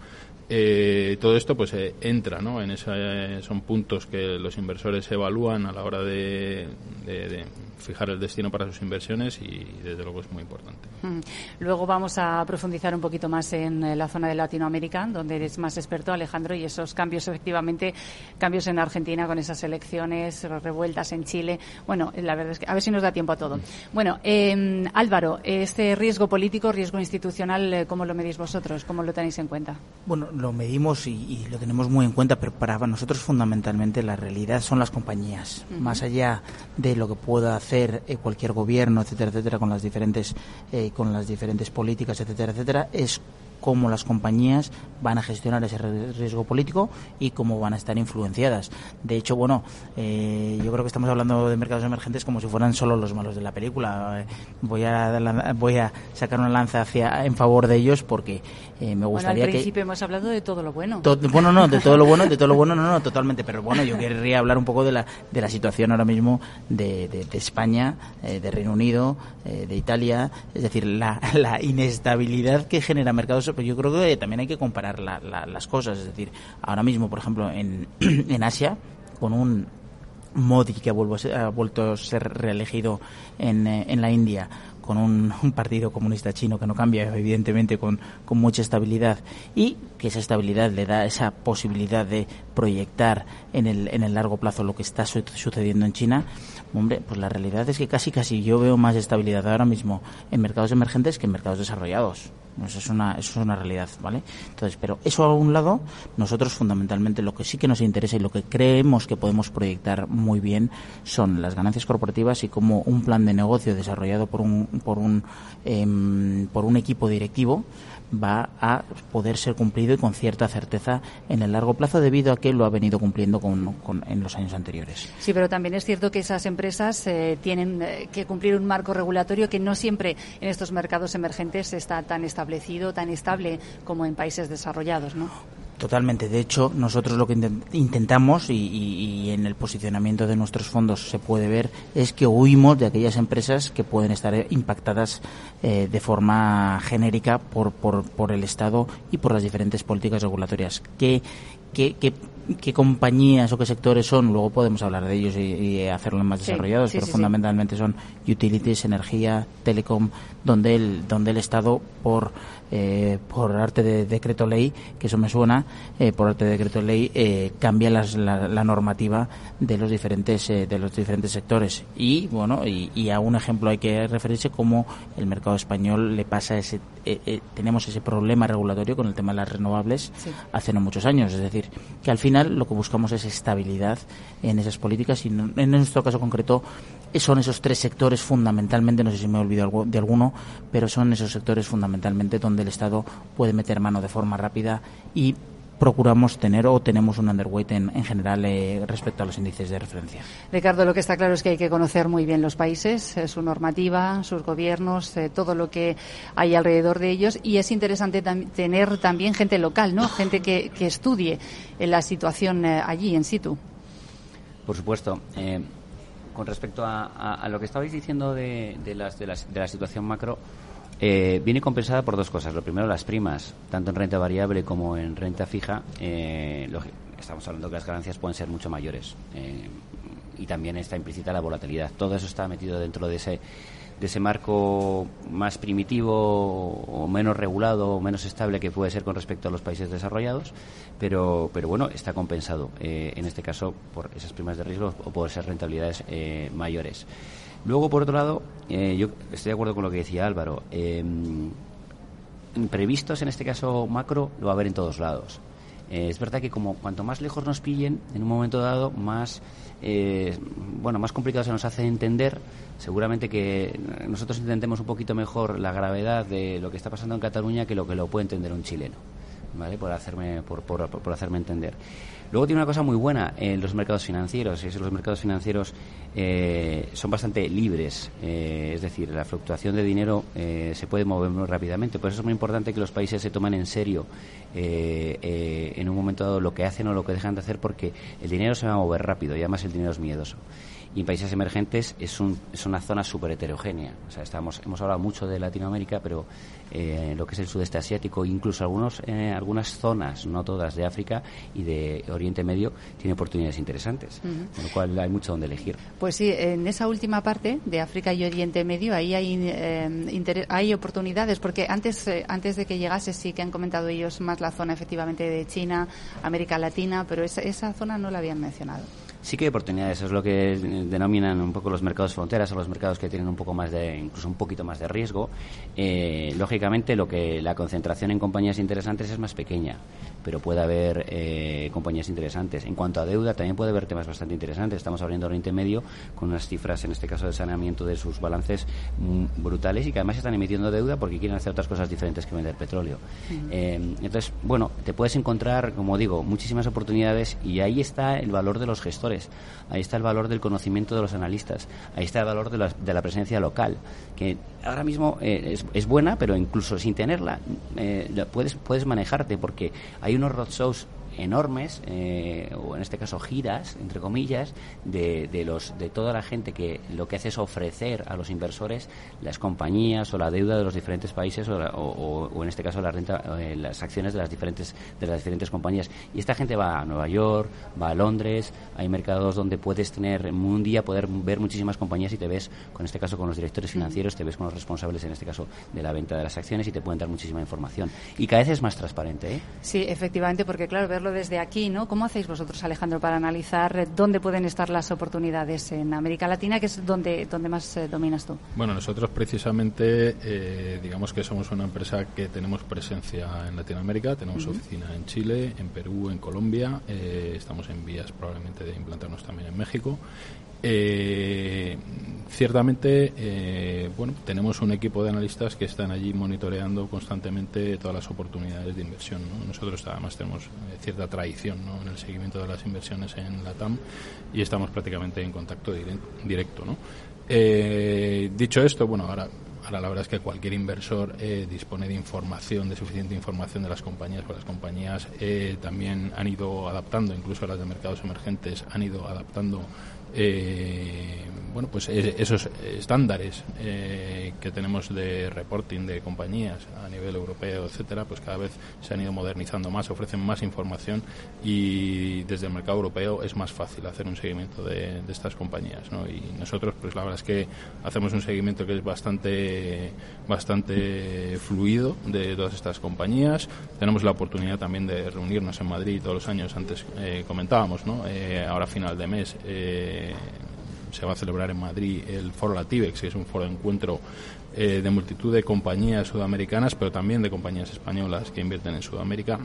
Eh, todo esto pues eh, entra ¿no? en esa, son puntos que los inversores evalúan a la hora de, de fijar el destino para sus inversiones y desde luego es muy importante. Mm. Luego vamos a profundizar un poquito más en eh, la zona de Latinoamérica, donde eres más experto, Alejandro, y esos cambios, efectivamente, cambios en Argentina con esas elecciones, revueltas en Chile. Bueno, la verdad es que a ver si nos da tiempo a todo. Bueno, eh, Álvaro, este riesgo político, riesgo institucional, eh, ¿cómo lo medís vosotros? ¿Cómo lo tenéis en cuenta? Bueno, lo medimos y, lo tenemos muy en cuenta, pero para nosotros fundamentalmente la realidad son las compañías. Más allá de lo que pueda hacer eh, cualquier gobierno, etcétera, etcétera, con las diferentes, eh, con las diferentes políticas, etcétera, etcétera, es cómo las compañías van a gestionar ese riesgo político y cómo van a estar influenciadas. De hecho, bueno, eh, yo creo que estamos hablando de mercados emergentes como si fueran solo los malos de la película. Eh, voy a voy a sacar una lanza hacia en favor de ellos porque eh, me gustaría bueno, al principio hemos hablado de todo lo bueno. bueno, no, de todo lo bueno, de todo lo bueno, no, no, totalmente. Pero bueno, yo querría hablar un poco de la de la situación ahora mismo de, de, España, de Reino Unido, de Italia, es decir, la, la inestabilidad que genera mercados pero yo creo que también hay que comparar las cosas. Es decir, ahora mismo, por ejemplo, en, en Asia, con un Modi que ha, vuelto a ser reelegido en, eh, la India, con un, partido comunista chino que no cambia, evidentemente, con, con, mucha estabilidad, y que esa estabilidad le da esa posibilidad de proyectar en el, en el largo plazo lo que está sucediendo en China, hombre, pues la realidad es que casi casi yo veo más estabilidad ahora mismo en mercados emergentes que en mercados desarrollados. Eso es una, eso es una realidad, ¿vale? Entonces, pero eso a un lado, nosotros fundamentalmente lo que sí que nos interesa y lo que creemos que podemos proyectar muy bien son las ganancias corporativas y como un plan de negocio desarrollado por un, por un, em, por un equipo directivo va a poder ser cumplido y con cierta certeza en el largo plazo debido a que lo ha venido cumpliendo con, en los años anteriores. Sí, pero también es cierto que esas empresas eh, tienen eh, que cumplir un marco regulatorio que no siempre en estos mercados emergentes está tan establecido, tan estable como en países desarrollados. Totalmente. De hecho, nosotros lo que intentamos y, en el posicionamiento de nuestros fondos se puede ver es que huimos de aquellas empresas que pueden estar impactadas eh, de forma genérica por, por, el Estado y por las diferentes políticas regulatorias. ¿Qué, qué, qué, compañías o qué sectores son? Luego podemos hablar de ellos y, hacerlo más desarrollados, pero fundamentalmente son utilities, energía, telecom, donde el, donde el Estado, por eh, por arte de decreto ley, que eso me suena, eh, por arte de decreto ley eh, cambia la, normativa de los diferentes de los diferentes sectores. Y bueno y, a un ejemplo hay que referirse como el mercado español le pasa ese tenemos ese problema regulatorio con el tema de las renovables hace no muchos años, es decir que al final lo que buscamos es estabilidad en esas políticas y en nuestro caso concreto son esos tres sectores fundamentalmente, no sé si me he olvidado de alguno, pero son esos sectores fundamentalmente donde el Estado puede meter mano de forma rápida y procuramos tener o tenemos un underweight en, general eh, respecto a los índices de referencia. Ricardo, lo que está claro es que hay que conocer muy bien los países, eh, su normativa, sus gobiernos, eh, todo lo que hay alrededor de ellos y es interesante tener también gente local, ¿no? Gente que, estudie la situación allí en situ. Por supuesto con respecto a, lo que estabais diciendo de, las, de, la situación macro, eh, viene compensada por dos cosas. Lo primero, las primas, tanto en renta variable como en renta fija. Eh, estamos hablando que las ganancias pueden ser mucho mayores. Eh, y también está implícita la volatilidad. Todo eso está metido dentro de ese de ese marco más primitivo o menos regulado o menos estable que puede ser con respecto a los países desarrollados, pero, pero bueno, está compensado eh, en este caso por esas primas de riesgo o por esas rentabilidades eh, mayores. Luego, por otro lado, eh, yo estoy de acuerdo con lo que decía Álvaro. previstos en este caso macro lo va a haber en todos lados. Es verdad que como cuanto más lejos nos pillen, en un momento dado, más eh, bueno, más complicado se nos hace entender. Seguramente que nosotros intentemos un poquito mejor la gravedad de lo que está pasando en Cataluña que lo que lo puede entender un chileno, ¿vale? Por hacerme, por, por, por hacerme entender. Luego tiene una cosa muy buena en los mercados financieros, es que los mercados financieros eh, son bastante libres, eh, es decir, la fluctuación de dinero eh, se puede mover muy rápidamente. Por eso es muy importante que los países se tomen en serio en un momento dado lo que hacen o lo que dejan de hacer, porque el dinero se va a mover rápido y además el dinero es miedoso y en países emergentes es, un, es una zona súper heterogénea. O sea, estamos, hemos hablado mucho de Latinoamérica, pero eh, lo que es el sudeste asiático, incluso algunos, eh, algunas zonas, no todas, de África y de Oriente Medio, tiene oportunidades interesantes, con lo cual hay mucho donde elegir. Pues sí, en esa última parte de África y Oriente Medio, ahí hay, eh, hay oportunidades, porque antes, eh, antes de que llegase sí que han comentado ellos más la zona efectivamente de China, América Latina, pero esa, esa zona no la habían mencionado sí que hay oportunidades. es lo que denominan un poco los mercados fronteras o los mercados que tienen un poco más de, incluso un poquito más de riesgo. Eh, lógicamente, lo que la concentración en compañías interesantes es más pequeña, pero puede haber eh, compañías interesantes. En cuanto a deuda, también puede haber temas bastante interesantes. Estamos abriendo Oriente Medio con unas cifras, en este caso de saneamiento de sus balances mm, brutales y que además están emitiendo deuda porque quieren hacer otras cosas diferentes que vender petróleo. Eh, entonces, bueno, te puedes encontrar, como digo, muchísimas oportunidades y ahí está el valor de los gestores ahí está el valor del conocimiento de los analistas, ahí está el valor de la, presencia local, que ahora mismo eh, es, buena, pero incluso sin tenerla eh, puedes, puedes manejarte porque hay unos roadshows enormes, eh, o en este caso giras, entre comillas, de, de, los, de toda la gente que lo que hace es ofrecer a los inversores las compañías o la deuda de los diferentes países o, o, en este caso la renta, eh, las acciones de las diferentes de las diferentes compañías. Y esta gente va a Nueva York, va a Londres, hay mercados donde puedes tener un día poder ver muchísimas compañías y te ves, con este caso con los directores financieros, te ves con los responsables en este caso de la venta de las acciones y te pueden dar muchísima información. Y cada vez es más transparente. ¿eh? Sí, efectivamente, porque claro, desde aquí, ¿no? ¿Cómo hacéis vosotros, Alejandro, para analizar dónde pueden estar las oportunidades en América Latina, que es donde, donde más eh, dominas tú? Bueno, nosotros precisamente, eh, digamos que somos una empresa que tenemos presencia en Latinoamérica, tenemos oficina en Chile, en Perú, en Colombia, eh, estamos en vías probablemente de implantarnos también en México eh, ciertamente, eh, bueno, tenemos un equipo de analistas que están allí monitoreando constantemente todas las oportunidades de inversión. Nosotros además tenemos eh, cierta tradición en el seguimiento de las inversiones en la TAM y estamos prácticamente en contacto directo. ¿no? Eh, dicho esto, bueno, ahora Ahora la verdad es que cualquier inversor dispone de información, de suficiente información de las compañías, porque las compañías también han ido adaptando, incluso las de mercados emergentes han ido adaptando eh, bueno, pues esos estándares eh, que tenemos de reporting de compañías a nivel europeo, etcétera, pues cada vez se han ido modernizando más, ofrecen más información y desde el mercado europeo es más fácil hacer un seguimiento de, estas compañías. Y nosotros, pues la verdad es que hacemos un seguimiento que es bastante, bastante fluido de todas estas compañías. Tenemos la oportunidad también de reunirnos en Madrid todos los años. Antes eh, comentábamos, ¿no? Eh, ahora final de mes se va a celebrar en Madrid el Foro Latibex, que es un foro de encuentro eh, de multitud de compañías sudamericanas, pero también de compañías españolas que invierten en Sudamérica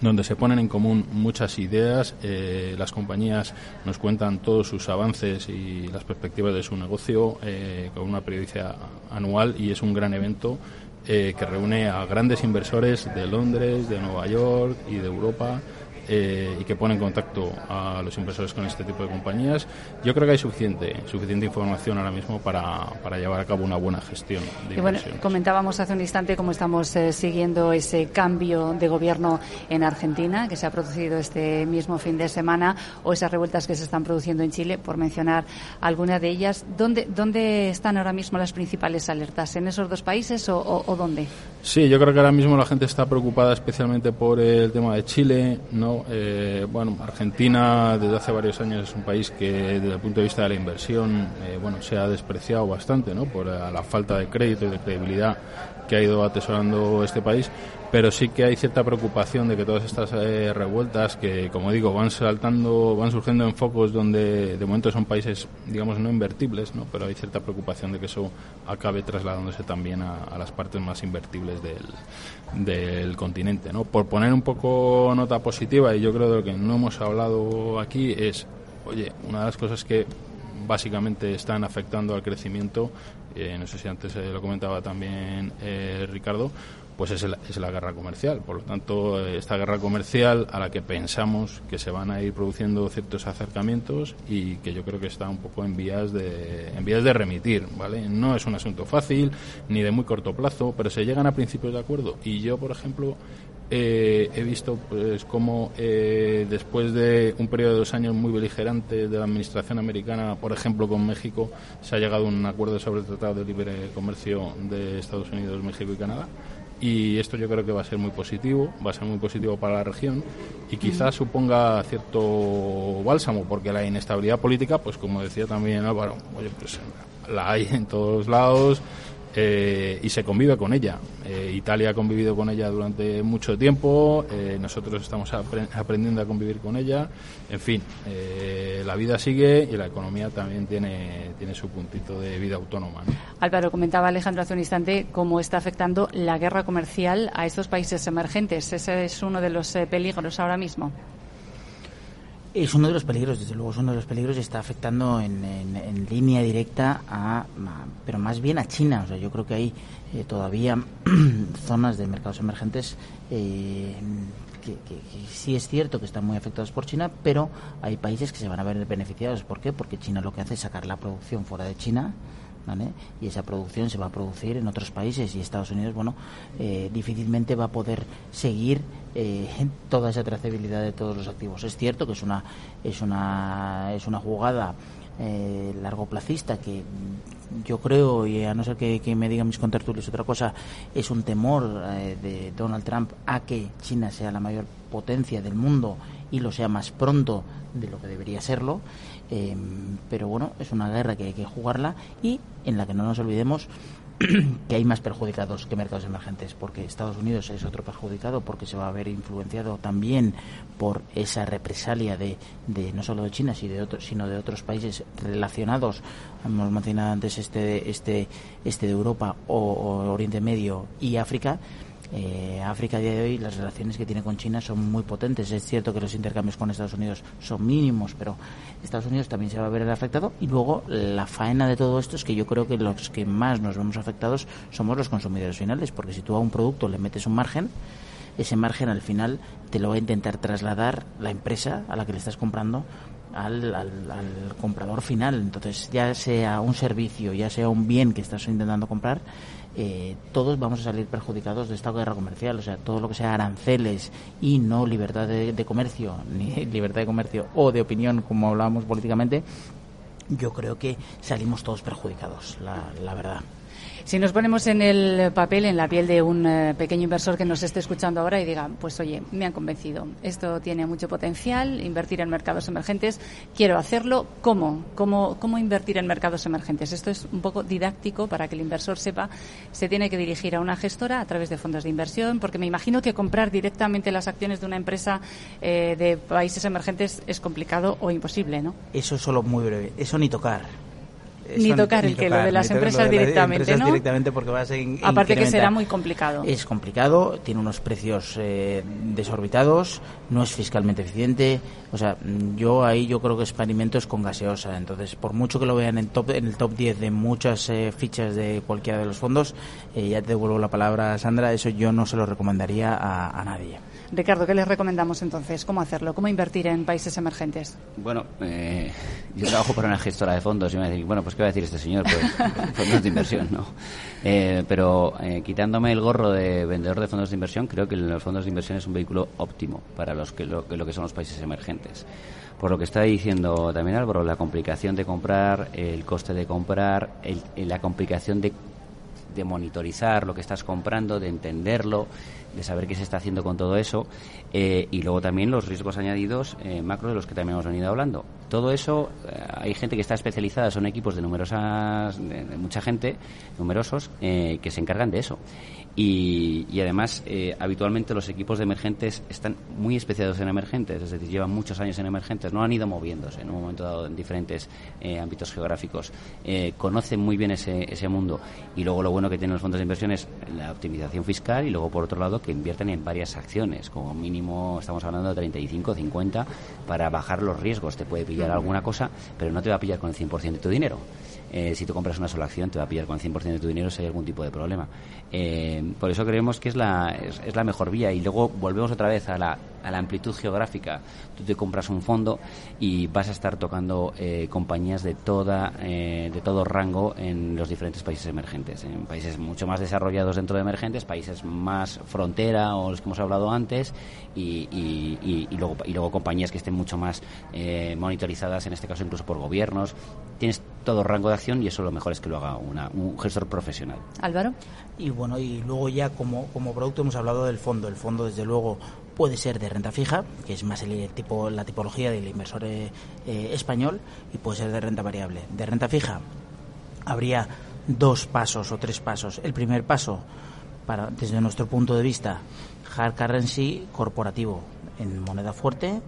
donde se ponen en común muchas ideas. Eh, las compañías nos cuentan todos sus avances y las perspectivas de su negocio eh, con una periodicidad anual y es un gran evento que reúne a grandes inversores de Londres, de Nueva York y de Europa eh, y que pone en contacto a los inversores con este tipo de compañías. Yo creo que hay suficiente, suficiente información ahora mismo para, para llevar a cabo una buena gestión de y bueno, comentábamos hace un instante cómo estamos eh, siguiendo ese cambio de gobierno en Argentina que se ha producido este mismo fin de semana o esas revueltas que se están produciendo en Chile, por mencionar alguna de ellas. ¿Dónde, dónde están ahora mismo las principales alertas? ¿En esos dos países o, o dónde? Sí, yo creo que ahora mismo la gente está preocupada especialmente por el tema de Chile, ¿no? Eh, bueno, Argentina desde hace varios años es un país que desde el punto de vista de la inversión, eh, bueno, se ha despreciado bastante, ¿no? Por la falta de crédito y de credibilidad que ha ido atesorando este país, pero sí que hay cierta preocupación de que todas estas eh, revueltas que, como digo, van saltando, van surgiendo en focos donde de momento son países, digamos, no invertibles, ¿no? Pero hay cierta preocupación de que eso acabe trasladándose también a, las partes más invertibles del, del continente, ¿no? Por poner un poco nota positiva, y yo creo de lo que no hemos hablado aquí, es, oye, una de las cosas que básicamente están afectando al crecimiento, eh, no sé si antes eh, lo comentaba también eh, Ricardo, pues es, es, la guerra comercial. Por lo tanto, esta guerra comercial a la que pensamos que se van a ir produciendo ciertos acercamientos y que yo creo que está un poco en vías de, en vías de remitir, ¿vale? No es un asunto fácil ni de muy corto plazo, pero se llegan a principios de acuerdo. Y yo, por ejemplo, eh, he visto pues cómo eh, después de un periodo de dos años muy beligerante de la administración americana, por ejemplo con México, se ha llegado a un acuerdo sobre el Tratado de Libre Comercio de Estados Unidos, México y Canadá. Y esto yo creo que va a ser muy positivo, va a ser muy positivo para la región y quizás suponga cierto bálsamo, porque la inestabilidad política, pues como decía también Álvaro, oye, pues la hay en todos lados, eh, y se convive con ella. Eh, Italia ha convivido con ella durante mucho tiempo, eh, nosotros estamos aprendiendo a convivir con ella. En fin, la vida sigue y la economía también tiene, tiene su puntito de vida autónoma. Álvaro, comentaba Alejandro hace un instante cómo está afectando la guerra comercial a estos países emergentes. Ese es uno de los peligros ahora mismo. Es uno de los peligros, desde luego es uno de los peligros y está afectando en, en, línea directa a, pero más bien a China. O sea, yo creo que hay eh, todavía zonas de mercados emergentes eh, que, sí es cierto que están muy afectados por China, pero hay países que se van a ver beneficiados. ¿Por qué? Porque China lo que hace es sacar la producción fuera de China y esa producción se va a producir en otros países y Estados Unidos, bueno, eh, difícilmente va a poder seguir eh, toda esa trazabilidad de todos los activos. Es cierto que es una es una es una jugada eh, largoplacista que yo creo, y a no ser que, me digan mis contertulios otra cosa, es un temor eh, de Donald Trump a que China sea la mayor potencia del mundo y lo sea más pronto de lo que debería serlo. Em, pero bueno, es una guerra que hay que jugarla y en la que no nos olvidemos que hay más perjudicados que mercados emergentes, porque Estados Unidos es otro perjudicado, porque se va a ver influenciado también por esa represalia de, de no solo de China, sino de, otros, sino de otros países relacionados. Hemos mencionado antes este, este, este de Europa o Oriente Medio y África eh, África a día de hoy las relaciones que tiene con China son muy potentes. Es cierto que los intercambios con Estados Unidos son mínimos, pero Estados Unidos también se va a ver afectado. Y luego la faena de todo esto es que yo creo que los que más nos vemos afectados somos los consumidores finales, porque si tú a un producto le metes un margen, ese margen al final te lo va a intentar trasladar la empresa a la que le estás comprando al, al, comprador final. Entonces, ya sea un servicio, ya sea un bien que estás intentando comprar, eh, todos vamos a salir perjudicados de esta guerra comercial. O sea, todo lo que sea aranceles y no libertad de, comercio, ni libertad de comercio o de opinión, como hablábamos políticamente, yo creo que salimos todos perjudicados, la verdad. Si nos ponemos en el papel, en la piel de un eh, pequeño inversor que nos esté escuchando ahora y diga, pues oye, me han convencido, esto tiene mucho potencial, invertir en mercados emergentes, quiero hacerlo, ¿cómo? ¿Cómo, invertir en mercados emergentes? Esto es un poco didáctico para que el inversor sepa, se tiene que dirigir a una gestora a través de fondos de inversión, porque me imagino que comprar directamente las acciones de una empresa eh, de países emergentes es complicado o imposible, ¿no? Eso es solo muy breve, eso ni tocar ni tocar el que lo de las empresas directamente, ¿no? directamente porque va a ser Aparte que será muy complicado. Es complicado, tiene unos precios eh, desorbitados, no es fiscalmente eficiente. O sea, yo ahí yo creo que experimentos con gaseosa. Entonces, por mucho que lo vean en, top, en el top 10 de muchas eh, fichas de cualquiera de los fondos, eh, ya te devuelvo la palabra, Sandra, eso yo no se lo recomendaría a nadie. Ricardo, ¿qué les recomendamos entonces? ¿Cómo hacerlo? ¿Cómo invertir en países emergentes? Bueno, eh, yo trabajo para una gestora de fondos y me decir, bueno, pues ¿qué va a decir este señor? Pues fondos de inversión, ¿no? Eh, pero eh, quitándome el gorro de vendedor de fondos de inversión, creo que los fondos de inversión es un vehículo óptimo para los que lo, que son los países emergentes. Por lo que está diciendo también Álvaro, la complicación de comprar, el coste de comprar, la complicación de de monitorizar lo que estás comprando, de entenderlo, de saber qué se está haciendo con todo eso eh, y luego también los riesgos añadidos eh, macro de los que también hemos venido hablando. Todo eso, eh, hay gente que está especializada, son equipos de numerosas, de, mucha gente, numerosos, que se encargan de eso. Y, además, habitualmente los equipos de emergentes están muy especializados en emergentes, es decir, llevan muchos años en emergentes, no han ido moviéndose en un momento dado en diferentes ámbitos geográficos, conocen muy bien ese, ese mundo. Y luego lo bueno que tienen los fondos de inversión es la optimización fiscal y luego, por otro lado, que invierten en varias acciones, como mínimo estamos hablando de 35, 50, para bajar los riesgos. Te puede pillar alguna cosa, pero no te va a pillar con el 100% de tu dinero. Eh, si tú compras una sola acción te va a pillar con el 100% de tu dinero si hay algún tipo de problema. Eh, por eso creemos que es la, es, la mejor vía y luego volvemos otra vez a la, a la amplitud geográfica. Tú te compras un fondo y vas a estar tocando eh, compañías de, toda, de todo rango en los diferentes países emergentes, en países mucho más desarrollados dentro de emergentes, países más frontera o los que hemos hablado antes y, y, luego, y luego compañías que estén mucho más monitorizadas, en este caso incluso por gobiernos. Tienes todo rango de acción y eso lo mejor es que lo haga un gestor profesional. Álvaro. Y bueno, y luego ya como, como producto hemos hablado del fondo. El fondo, desde luego, puede ser de renta fija, que es más el tipo, la tipología del inversor eh, eh, español, y puede ser de renta variable. De renta fija habría dos pasos o tres pasos. El primer paso, para, desde nuestro punto de vista, hard currency corporativo en moneda fuerte,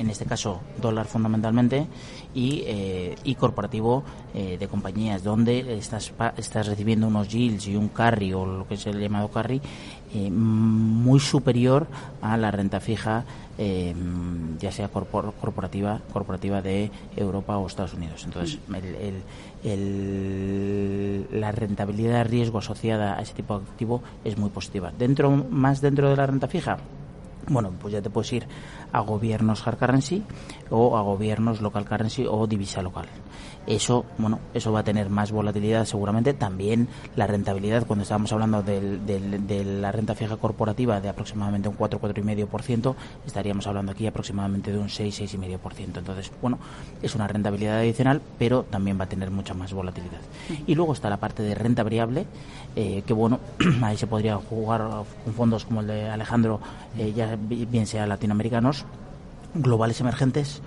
en este caso dólar fundamentalmente, y, eh, y corporativo eh, de compañías, donde estás, estás recibiendo unos yields y un carry, o lo que es el llamado carry, eh, muy superior a la renta fija, ya sea corporativa, corporativa de Europa o Estados Unidos. Entonces, el, la rentabilidad de riesgo asociada a ese tipo de activo es muy positiva. Dentro, más dentro de la renta fija, bueno, pues ya te puedes ir a gobiernos hard currency o a gobiernos local currency o divisa local. Eso, bueno, eso va a tener más volatilidad seguramente. También la rentabilidad, cuando estábamos hablando de la renta fija corporativa de aproximadamente un 4, 4,5%, estaríamos hablando aquí aproximadamente de un 6, 6,5%. Entonces, bueno, es una rentabilidad adicional, pero también va a tener mucha más volatilidad. Y luego está la parte de renta variable, eh, que bueno, ahí se podría jugar con fondos como el de Alejandro, eh, ya bien sea latinoamericanos, globales emergentes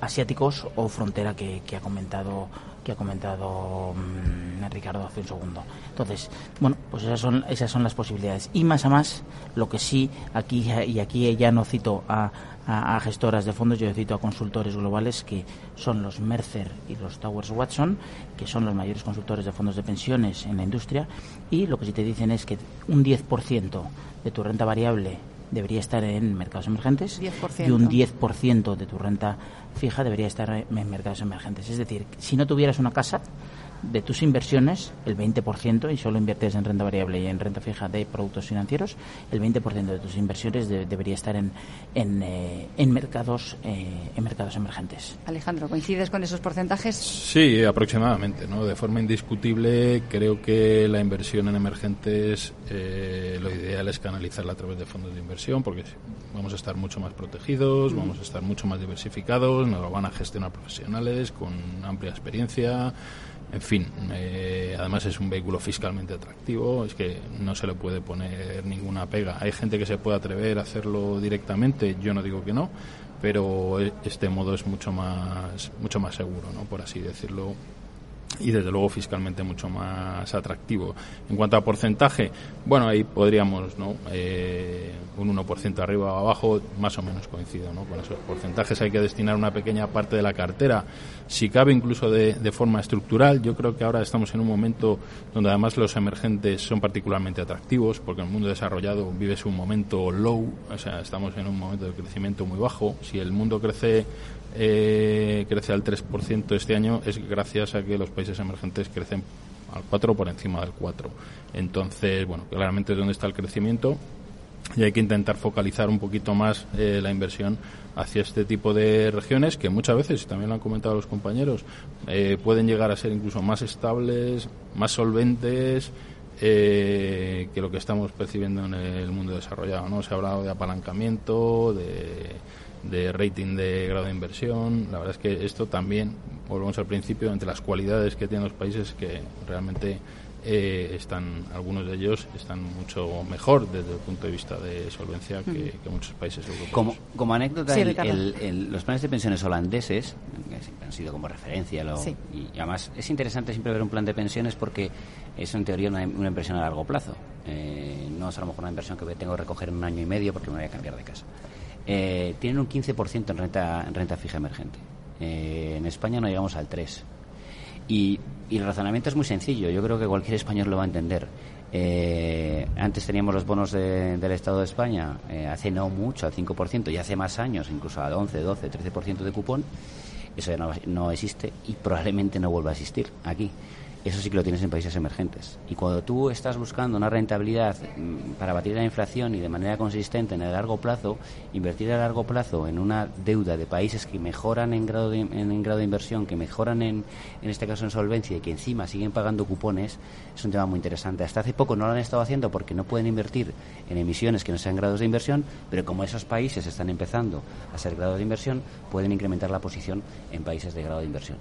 asiáticos o frontera que, ha comentado que ha comentado mm, Ricardo hace un segundo. Entonces, bueno, pues esas son esas son las posibilidades. Y más a más, lo que sí aquí y aquí ya no cito a, a, gestoras de fondos, yo cito a consultores globales que son los Mercer y los Towers Watson, que son los mayores consultores de fondos de pensiones en la industria y lo que sí te dicen es que un 10% de tu renta variable debería estar en mercados emergentes y un 10% de tu renta fija debería estar en mercados emergentes. Es decir, si no tuvieras una casa, de tus inversiones, el 20%, y solo inviertes en renta variable y en renta fija de productos financieros, el 20% de tus inversiones debería estar en, en, eh, en mercados, eh, en mercados emergentes. Alejandro, ¿coincides con esos porcentajes? Sí, aproximadamente. ¿no? De forma indiscutible, creo que la inversión en emergentes, eh, lo ideal es canalizarla a través de fondos de inversión, porque vamos a estar mucho más protegidos, vamos a estar mucho más diversificados, nos lo van a gestionar profesionales con amplia experiencia en fin, eh, además es un vehículo fiscalmente atractivo, es que no se le puede poner ninguna pega. Hay gente que se puede atrever a hacerlo directamente, yo no digo que no, pero e, este modo es mucho más, mucho más seguro, ¿no? por así decirlo, y desde luego fiscalmente mucho más atractivo. En cuanto a porcentaje, bueno, ahí podríamos, ¿no? Eh, un 1% arriba o abajo, más o menos coincido, ¿no? Con esos porcentajes hay que destinar una pequeña parte de la cartera, si cabe incluso de, de forma estructural. Yo creo que ahora estamos en un momento donde además los emergentes son particularmente atractivos, porque el mundo desarrollado vive un momento low, o sea, estamos en un momento de crecimiento muy bajo. Si el mundo crece eh, crece al 3% este año es gracias a que los países emergentes crecen al 4 por encima del 4. Entonces, bueno, claramente es donde está el crecimiento y hay que intentar focalizar un poquito más eh, la inversión hacia este tipo de regiones que muchas veces, también lo han comentado los compañeros, eh, pueden llegar a ser incluso más estables, más solventes eh, que lo que estamos percibiendo en el mundo desarrollado. ¿no? Se ha hablado de apalancamiento, de de rating de grado de inversión. La verdad es que esto también, volvemos al principio, entre las cualidades que tienen los países que realmente eh, están, algunos de ellos están mucho mejor desde el punto de vista de solvencia que, muchos países europeos. Como, como anécdota, los planes de pensiones holandeses, que han sido como referencia, y además es interesante siempre ver un plan de pensiones porque es en teoría una, inversión a largo plazo. Eh, no es a lo mejor una inversión que tengo que recoger en un año y medio porque me voy a cambiar de casa. Eh, tienen un 15% en renta, en renta fija emergente. Eh, en España no llegamos al 3%. Y, el razonamiento es muy sencillo, yo creo que cualquier español lo va a entender. Eh, antes teníamos los bonos del Estado de España, hace no mucho, al 5%, y hace más años, incluso al 11, 12, 13% de cupón. Eso ya no existe y probablemente no vuelva a existir aquí. Eso sí que lo tienes en países emergentes. Y cuando tú estás buscando una rentabilidad mm, para batir la inflación y de manera consistente en el largo plazo, invertir a largo plazo en una deuda de países que mejoran en grado de, en, grado de inversión, que mejoran en, en este caso en solvencia y que encima siguen pagando cupones, es un tema muy interesante. Hasta hace poco no lo han estado haciendo porque no pueden invertir en emisiones que no sean grados de inversión, pero como esos países están empezando a ser grados de inversión, pueden incrementar la posición en países de grado de inversión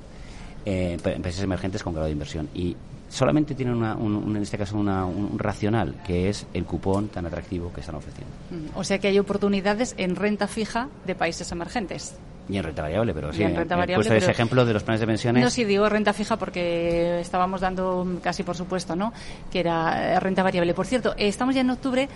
eh, en países emergentes con grado de inversión. Y solamente tienen una, un, en este caso una, un, racional, que es el cupón tan atractivo que están ofreciendo. O sea que hay oportunidades en renta fija de países emergentes. Y en renta variable, pero sí. en renta variable. ese ejemplo de los planes de pensiones. No, sí, digo renta fija porque estábamos dando casi por supuesto, ¿no? Que era eh, renta variable. Por cierto, estamos ya en octubre.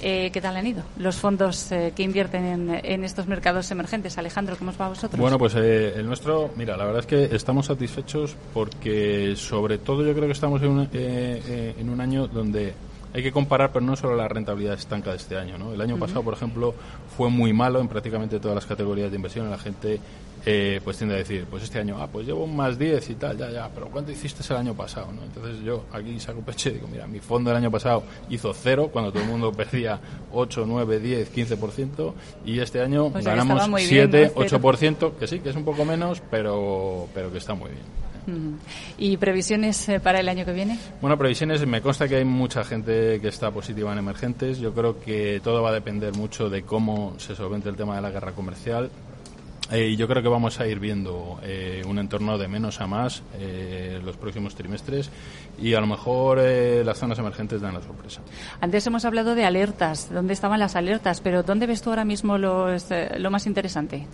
Eh, ¿Qué tal han ido los fondos eh, que invierten en, en, estos mercados emergentes? Alejandro, ¿cómo os va a vosotros? Bueno, pues el nuestro, mira, la verdad es que estamos satisfechos porque, sobre todo, yo creo que estamos en un, en un año donde hay que comparar, pero no solo la rentabilidad estanca de este año. ¿no? El año pasado, por ejemplo, fue muy malo en prácticamente todas las categorías de inversión. La gente eh, pues tiende a decir, pues este año, ah, pues llevo un más 10 y tal, ya, ya, pero ¿cuánto hiciste el año pasado? ¿no? Entonces yo aquí saco pecho y digo, mira, mi fondo el año pasado hizo cero, cuando todo el mundo perdía 8, 9, 10, 15%, y este año Pues ganamos estaba muy bien, 7, ¿no? Cero. 8%, que sí, que es un poco menos, pero, pero que está muy bien. ¿Y previsiones eh, para el año que viene? Bueno, previsiones, me consta que hay mucha gente que está positiva en emergentes. Yo creo que todo va a depender mucho de cómo se solvente el tema de la guerra comercial. Eh, y yo creo que vamos a ir viendo eh, un entorno de menos a más eh, los próximos trimestres y a lo mejor eh, las zonas emergentes dan la sorpresa. Antes hemos hablado de alertas, dónde estaban las alertas, pero ¿dónde ves tú ahora mismo los, lo más interesante?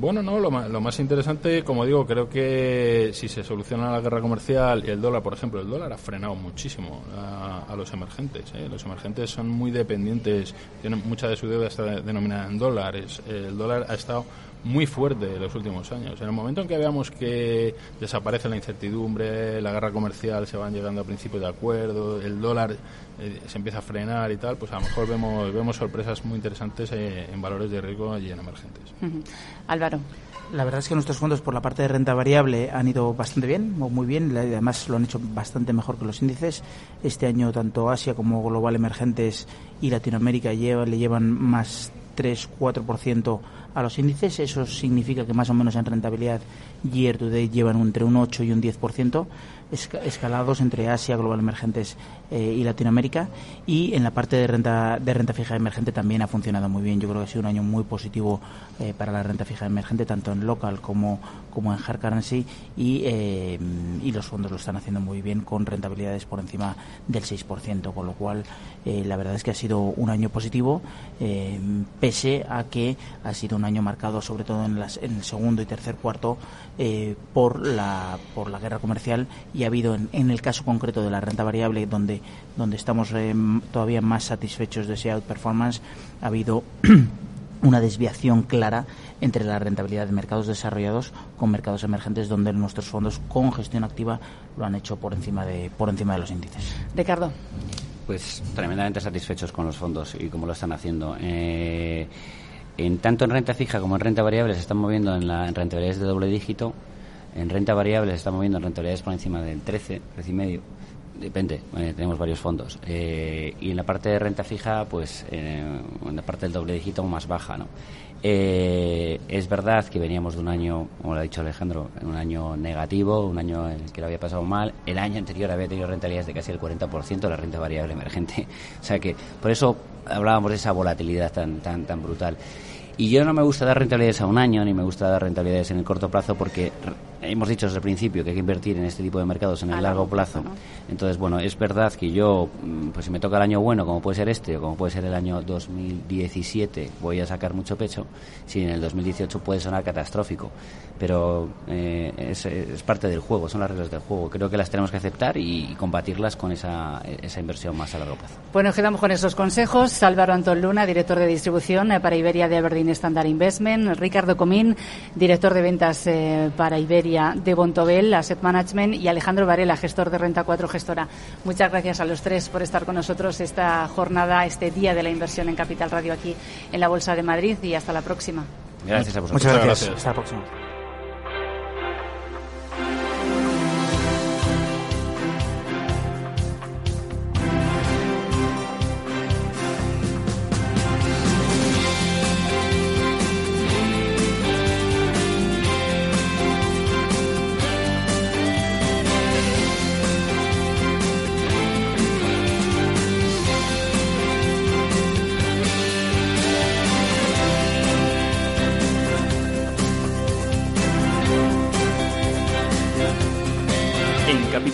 Bueno, no, lo más, lo más interesante, como digo, creo que si se soluciona la guerra comercial y el dólar, por ejemplo, el dólar ha frenado muchísimo a, los emergentes. ¿eh? Los emergentes son muy dependientes, tienen mucha de su deuda está denominada en dólares. El dólar ha estado muy fuerte en los últimos años. En el momento en que veamos que desaparece la incertidumbre, la guerra comercial se van llegando a principios de acuerdo, el dólar eh, se empieza a frenar y tal, pues a lo mejor vemos, vemos sorpresas muy interesantes eh, en valores de riesgo y en emergentes. Álvaro. La verdad es que nuestros fondos por la parte de renta variable han ido bastante bien, o muy bien, y además lo han hecho bastante mejor que los índices. Este año tanto Asia como Global Emergentes y Latinoamérica lleva- le llevan más 3-4% a los índices. Eso significa que más o menos en rentabilidad year to date llevan entre un 8 y un 10%, esca- escalados entre Asia, Global Emergentes eh, y Latinoamérica. Y en la parte de renta, de renta fija emergente también ha funcionado muy bien. Yo creo que ha sido un año muy positivo eh, para la renta fija emergente, tanto en local como, como en hard currency. Y, eh, y los fondos lo están haciendo muy bien con rentabilidades por encima del 6%, con lo cual eh, la verdad es que ha sido un año positivo, pese a que ha sido un año marcado sobre todo en, las, en el segundo y tercer cuarto por, la, por la guerra comercial y ha habido en, en el caso concreto de la renta variable donde, donde estamos eh, todavía más satisfechos de ese outperformance, ha habido una desviación clara entre la rentabilidad de mercados desarrollados con mercados emergentes donde nuestros fondos con gestión activa lo han hecho por encima de por encima de los índices. Ricardo. Pues tremendamente satisfechos con los fondos y cómo lo están haciendo. Eh, en tanto en renta fija como en renta variable se están moviendo en, la, en rentabilidades de doble dígito. En renta variable se están moviendo en rentabilidades por encima del 13, 13 y medio. Depende, eh, tenemos varios fondos. Eh, y en la parte de renta fija, pues eh, en la parte del doble dígito más baja, ¿no? Eh, es verdad que veníamos de un año, como lo ha dicho Alejandro, un año negativo, un año en el que lo había pasado mal. El año anterior había tenido rentabilidades de casi el 40% de la renta variable emergente. O sea que por eso hablábamos de esa volatilidad tan, tan, tan brutal. Y yo no me gusta dar rentabilidades a un año, ni me gusta dar rentabilidades en el corto plazo, porque hemos dicho desde el principio que hay que invertir en este tipo de mercados en el largo plazo. Entonces, bueno, es verdad que yo, mm, pues si me toca el año bueno, como puede ser este, o como puede ser el año 2017, voy a sacar mucho pecho. Si en el 2018 puede sonar catastrófico, pero eh, es, es parte del juego, son las reglas del juego. Creo que las tenemos que aceptar y, combatirlas con esa, esa inversión más a largo plazo. Bueno, quedamos con esos consejos. Álvaro Antón Luna, director de distribución eh, para Iberia de Aberdeen Standard Investment. Ricardo Comín, director de ventas eh, para Iberia de Bontobel Asset Management. Y Alejandro Varela, gestor de Renta 4 Gestora. Muchas gracias a los tres por estar con nosotros esta jornada, este día de la inversión en Capital Radio aquí en la Bolsa de Madrid. Y hasta la próxima. Gracias a vosotros. Muchas gracias. Hasta la próxima.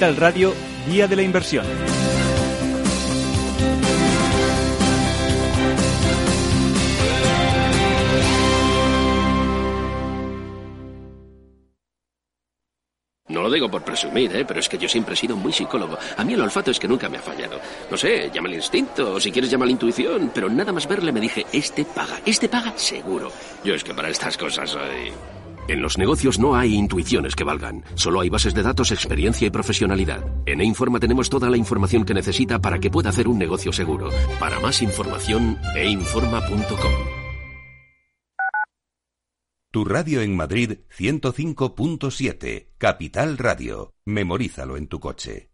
Capital Radio, Día de la Inversión. No lo digo por presumir, ¿eh? pero es que yo siempre he sido muy psicólogo. A mí el olfato es que nunca me ha fallado. No sé, llama el instinto, o si quieres llama la intuición, pero nada más verle me dije, este paga, este paga seguro. Yo es que para estas cosas soy... En los negocios no hay intuiciones que valgan, solo hay bases de datos, experiencia y profesionalidad. En E-Informa tenemos toda la información que necesita para que pueda hacer un negocio seguro. Para más información, einforma.com. Tu radio en Madrid 105.7, Capital Radio. Memorízalo en tu coche.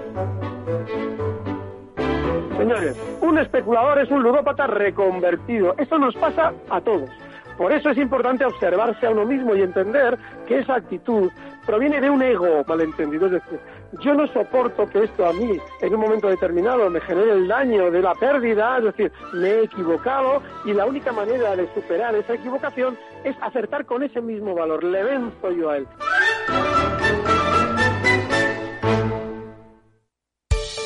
Un especulador es un ludópata reconvertido. Eso nos pasa a todos. Por eso es importante observarse a uno mismo y entender que esa actitud proviene de un ego malentendido. Es decir, yo no soporto que esto a mí en un momento determinado me genere el daño de la pérdida, es decir, me he equivocado y la única manera de superar esa equivocación es acertar con ese mismo valor. Le venzo yo a él.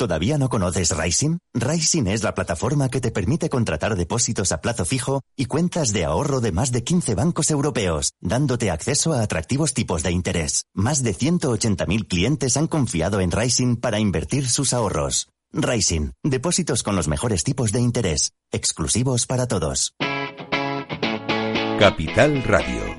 ¿Todavía no conoces Rising? Rising es la plataforma que te permite contratar depósitos a plazo fijo y cuentas de ahorro de más de 15 bancos europeos, dándote acceso a atractivos tipos de interés. Más de 180.000 clientes han confiado en Rising para invertir sus ahorros. Rising, depósitos con los mejores tipos de interés, exclusivos para todos. Capital Radio.